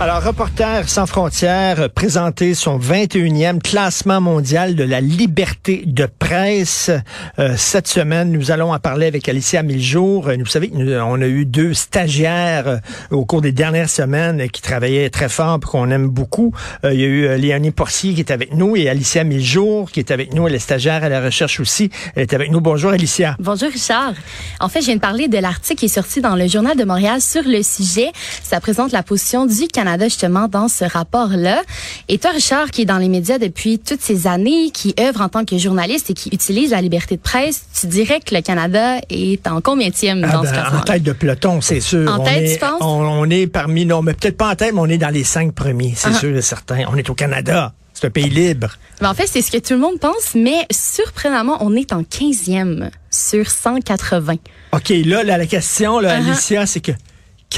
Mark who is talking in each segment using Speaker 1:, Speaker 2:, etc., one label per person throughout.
Speaker 1: Alors, Reporters sans frontières a présenté son 21e classement mondial de la liberté de presse. Euh, cette semaine, nous allons en parler avec Alicia Miljour. Euh, vous savez qu'on a eu deux stagiaires euh, au cours des dernières semaines qui travaillaient très fort et qu'on aime beaucoup. il y a eu Léonie Porcier qui est avec nous et Alicia Miljour qui est avec nous. Elle est stagiaire à la recherche aussi. Elle est avec nous. Bonjour, Alicia.
Speaker 2: Bonjour, Richard. En fait, je viens de parler de l'article qui est sorti dans le Journal de Montréal sur le sujet. Ça présente la position du Canada justement dans ce rapport-là. Et toi, Richard, qui est dans les médias depuis toutes ces années, qui œuvre en tant que journaliste et qui utilise la liberté de presse, tu dirais que le Canada est en combienième ah dans ce
Speaker 1: ben, En tête de peloton, c'est sûr.
Speaker 2: En tête, tu penses?
Speaker 1: On, est parmi, non, mais peut-être pas en tête, mais on est dans les cinq premiers, c'est ah. sûr et certain. On est au Canada. C'est un pays libre.
Speaker 2: Ben, en fait, c'est ce que tout le monde pense, mais surprenamment, on est en 15e sur 180.
Speaker 1: OK, là, la question, là. Alicia, c'est que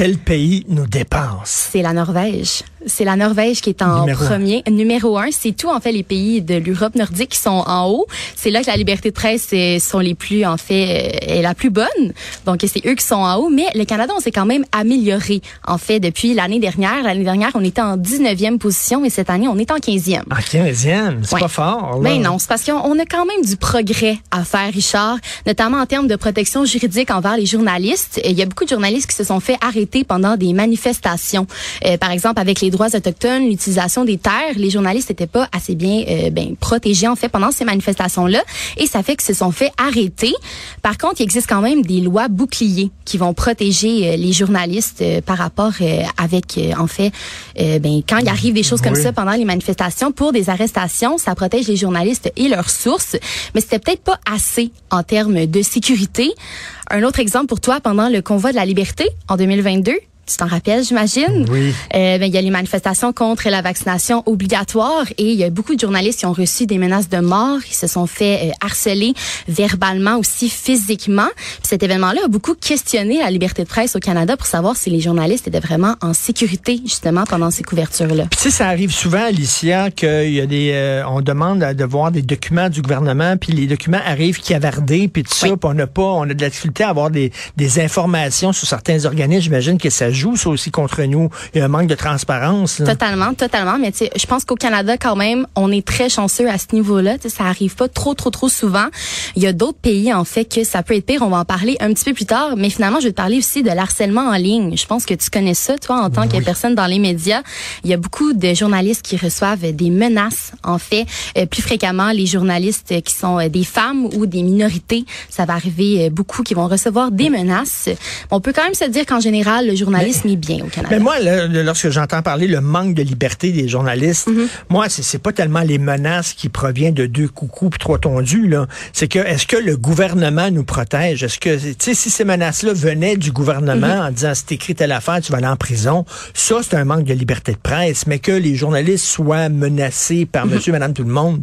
Speaker 1: quel pays nous dépense?
Speaker 2: C'est la Norvège. C'est la Norvège qui est en premier. Numéro un, c'est tout en fait les pays de l'Europe nordique qui sont en haut. C'est là que la liberté de presse sont les plus en fait euh, est la plus bonne. Donc c'est eux qui sont en haut. Mais le Canada, on s'est quand même amélioré en fait depuis l'année dernière. L'année dernière, on était en 19e position et cette année, on est en 15e.
Speaker 1: En 15e, c'est pas fort. Là.
Speaker 2: Ben non, c'est parce qu'on a quand même du progrès à faire, Richard, notamment en termes de protection juridique envers les journalistes. Il y a beaucoup de journalistes qui se sont fait arrêter pendant des manifestations. Euh, par exemple, avec les droits autochtones, l'utilisation des terres, les journalistes n'étaient pas assez bien euh, ben, protégés en fait pendant ces manifestations-là, et ça fait que se sont fait arrêter. Par contre, il existe quand même des lois boucliers qui vont protéger euh, les journalistes euh, par rapport avec en fait ben quand il arrive des choses comme ça pendant les manifestations pour des arrestations, ça protège les journalistes et leurs sources, mais c'était peut-être pas assez en termes de sécurité. Un autre exemple pour toi pendant le convoi de la liberté en 2022, tu t'en rappelles, j'imagine.
Speaker 1: Oui.
Speaker 2: Euh, ben, il y a les manifestations contre la vaccination obligatoire et il y a beaucoup de journalistes qui ont reçu des menaces de mort. Ils se sont fait euh, harceler verbalement aussi physiquement. Puis cet événement-là a beaucoup questionné la liberté de presse au Canada pour savoir si les journalistes étaient vraiment en sécurité justement pendant ces couvertures-là.
Speaker 1: Puis tu sais, ça arrive souvent, Alicia, qu'il y a des, euh, on demande de voir des documents du gouvernement, puis les documents arrivent cavardés, puis tout ça, puis on n'a pas, on a de la difficulté à avoir des, des informations sur certains organismes. J'imagine que ça joue ça aussi contre nous. Il y a un manque de transparence.
Speaker 2: Totalement, totalement. Mais je pense qu'au Canada, quand même, on est très chanceux à ce niveau-là. Ça arrive pas trop, trop, trop souvent. Il y a d'autres pays, en fait, que ça peut être pire. On va en parler un petit peu plus tard. Mais finalement, je vais te parler aussi de l'harcèlement en ligne. Je pense que tu connais ça, toi, en tant que personne dans les médias. Il y a beaucoup de journalistes qui reçoivent des menaces, en fait. Euh, plus fréquemment, les journalistes qui sont euh, des femmes ou des minorités, ça va arriver euh, beaucoup qui vont recevoir des menaces. On peut quand même se dire qu'en général, le journaliste bien au Canada.
Speaker 1: Mais moi, lorsque j'entends parler le manque de liberté des journalistes, mm-hmm. moi, c'est pas tellement les menaces qui proviennent de deux coucous puis trois tondus, là. C'est que, est-ce que le gouvernement nous protège? Est-ce que, tu sais, si ces menaces-là venaient du gouvernement mm-hmm. en disant, si écrit telle affaire, tu vas aller en prison, ça, c'est un manque de liberté de presse. Mais que les journalistes soient menacés par mm-hmm. monsieur, madame, tout le monde,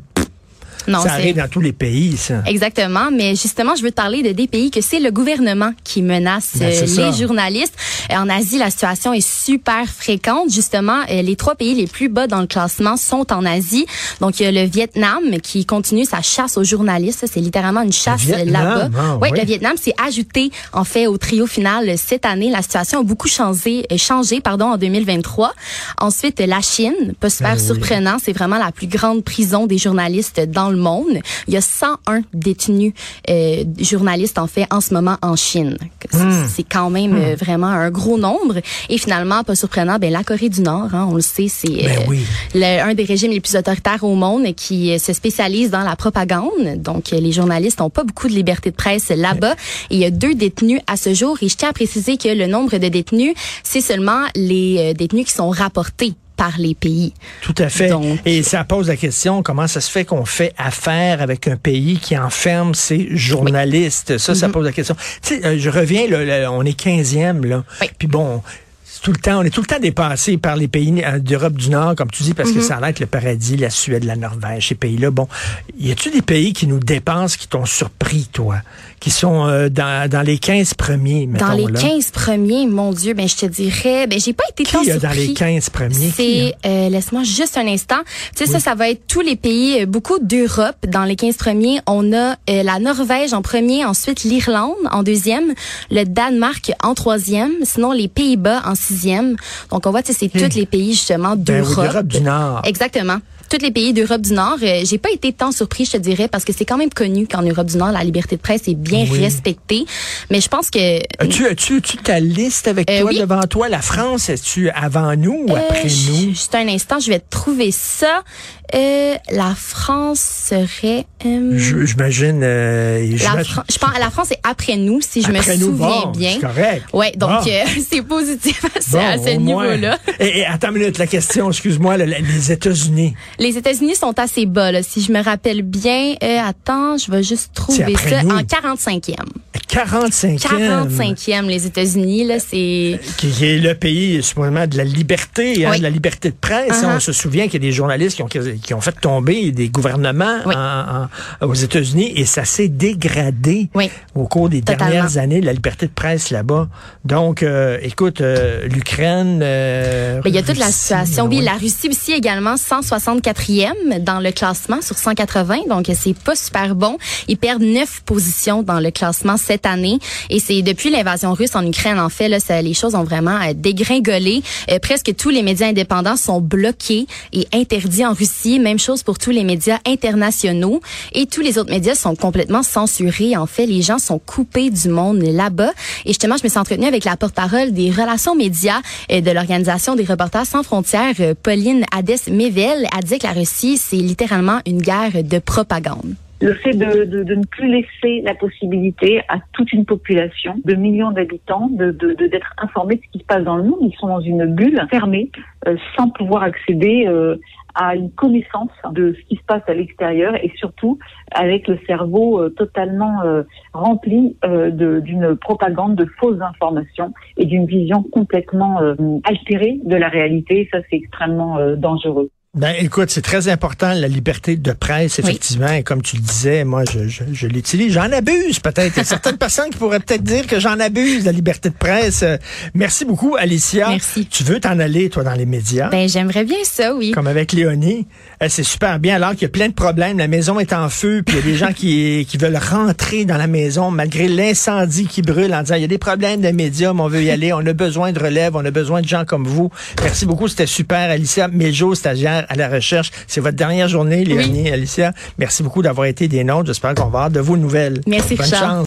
Speaker 1: non, ça arrive dans tous les pays, ça.
Speaker 2: Exactement, mais justement, je veux te parler de des pays que c'est le gouvernement qui menace ben, euh, les journalistes. Euh, en Asie, la situation est super fréquente. Justement, euh, les trois pays les plus bas dans le classement sont en Asie. Donc, il y a le Vietnam qui continue sa chasse aux journalistes. C'est littéralement une chasse là-bas. Ah, oui, le Vietnam s'est ajouté en fait au trio final cette année. La situation a beaucoup changé, changé pardon, en 2023. Ensuite, la Chine, pas super ben surprenant, c'est vraiment la plus grande prison des journalistes dans le monde. Il y a 101 détenus euh, journalistes en fait en ce moment en Chine. Hmm. C'est quand même hmm. euh, vraiment un gros nombre. Et finalement, pas surprenant, ben la Corée du Nord, hein, on le sait, c'est
Speaker 1: ben
Speaker 2: euh, un des régimes les plus autoritaires au monde qui se spécialise dans la propagande. Donc les journalistes n'ont pas beaucoup de liberté de presse là-bas. Et il y a deux détenus à ce jour. Et je tiens à préciser que le nombre de détenus, c'est seulement les détenus qui sont rapportés par les pays.
Speaker 1: Tout à fait. Et ça pose la question, comment ça se fait qu'on fait affaire avec un pays qui enferme ses journalistes? Ça, ça mm-hmm. pose la question. Tu sais, euh, je reviens, on est 15e, là. Puis bon, tout le temps, on est tout le temps dépassé par les pays euh, d'Europe du Nord, comme tu dis, parce que mm-hmm. ça a l'air le paradis, la Suède, la Norvège, ces pays-là. Bon, y a-tu des pays qui nous dépensent, qui t'ont surpris, toi? Qui sont euh, dans, dans les 15 premiers,
Speaker 2: Dans les 15 premiers, mon Dieu, ben je te dirais, ben j'ai pas été tant surpris.
Speaker 1: dans les 15 premiers?
Speaker 2: C'est, euh, laisse-moi juste un instant. Tu sais, ça, ça va être tous les pays, euh, beaucoup d'Europe. Dans les 15 premiers, on a la Norvège en premier, ensuite l'Irlande en deuxième, le Danemark en troisième, sinon les Pays-Bas en sixième. Donc, on voit, tu sais, c'est tous les pays, justement, ben d'Europe.
Speaker 1: du Nord.
Speaker 2: Exactement tous les pays d'Europe du Nord. Euh, j'ai pas été tant surpris, je te dirais, parce que c'est quand même connu qu'en Europe du Nord, la liberté de presse est bien respectée. Mais je pense que...
Speaker 1: As-tu as-tu ta liste avec euh, toi devant toi? La France, es-tu avant nous ou euh, après nous?
Speaker 2: Juste un instant, je vais trouver ça. la France serait...
Speaker 1: J'imagine...
Speaker 2: je, pense la France est après nous, si je me souviens bien.
Speaker 1: Correct.
Speaker 2: Ouais, donc c'est positif à, ce niveau-là.
Speaker 1: Et, attends une minute, la question, excuse-moi, les États-Unis.
Speaker 2: Les États-Unis sont assez bas, là, si je me rappelle bien. Euh, attends, je vais juste trouver ça en 45e.
Speaker 1: 45e.
Speaker 2: 45e, les États-Unis, là, c'est...
Speaker 1: Qui est le pays, supposément, de la liberté, hein, de la liberté de presse. Uh-huh. On se souvient qu'il y a des journalistes qui ont, qui ont fait tomber des gouvernements aux États-Unis et ça s'est dégradé au cours des dernières années, la liberté de presse là-bas. Donc, euh, écoute, euh, l'Ukraine...
Speaker 2: Ben, il y a toute la situation. Oui, la Russie aussi également, 164e dans le classement sur 180, donc c'est pas super bon. Ils perdent neuf positions dans le classement cette année. Et c'est depuis l'invasion russe en Ukraine, en fait, là, ça, les choses ont vraiment euh, dégringolé. Euh, presque tous les médias indépendants sont bloqués et interdits en Russie. Même chose pour tous les médias internationaux. Et tous les autres médias sont complètement censurés. En fait, les gens sont coupés du monde là-bas. Et justement, je me suis entretenue avec la porte-parole des relations médias de l'Organisation des reporters sans frontières, Pauline Hadès-Mével, a dit que la Russie, c'est littéralement une guerre de propagande
Speaker 3: le fait de, de, de, ne plus laisser la possibilité à toute une population de millions d'habitants de d'être informés de ce qui se passe dans le monde. Ils sont dans une bulle fermée, euh, sans pouvoir accéder euh, à une connaissance de ce qui se passe à l'extérieur et surtout avec le cerveau euh, totalement rempli d'une propagande, de fausses informations et d'une vision complètement altérée de la réalité. Ça, c'est extrêmement dangereux.
Speaker 1: Ben, écoute, c'est très important la liberté de presse, effectivement. Et comme tu le disais, moi, je, je, je l'utilise. J'en abuse peut-être. Il y a certaines personnes qui pourraient peut-être dire que j'en abuse la liberté de presse. Euh, merci beaucoup, Alicia.
Speaker 2: Merci.
Speaker 1: Tu veux t'en aller, toi, dans les médias?
Speaker 2: Ben, j'aimerais bien ça, oui.
Speaker 1: Comme avec Léonie. Eh, c'est super bien. Alors qu'il y a plein de problèmes, la maison est en feu, puis il y a des gens qui, qui veulent rentrer dans la maison malgré l'incendie qui brûle en disant il y a des problèmes de médias, mais on veut y aller. On a besoin de relève, on a besoin de gens comme vous. Merci beaucoup, c'était super, Alicia. Méjo, stagiaire à la recherche. C'est votre dernière journée, Léonie, Alicia. Merci beaucoup d'avoir été des nôtres. J'espère qu'on va avoir de vos nouvelles.
Speaker 2: Merci,
Speaker 1: Bonne chance.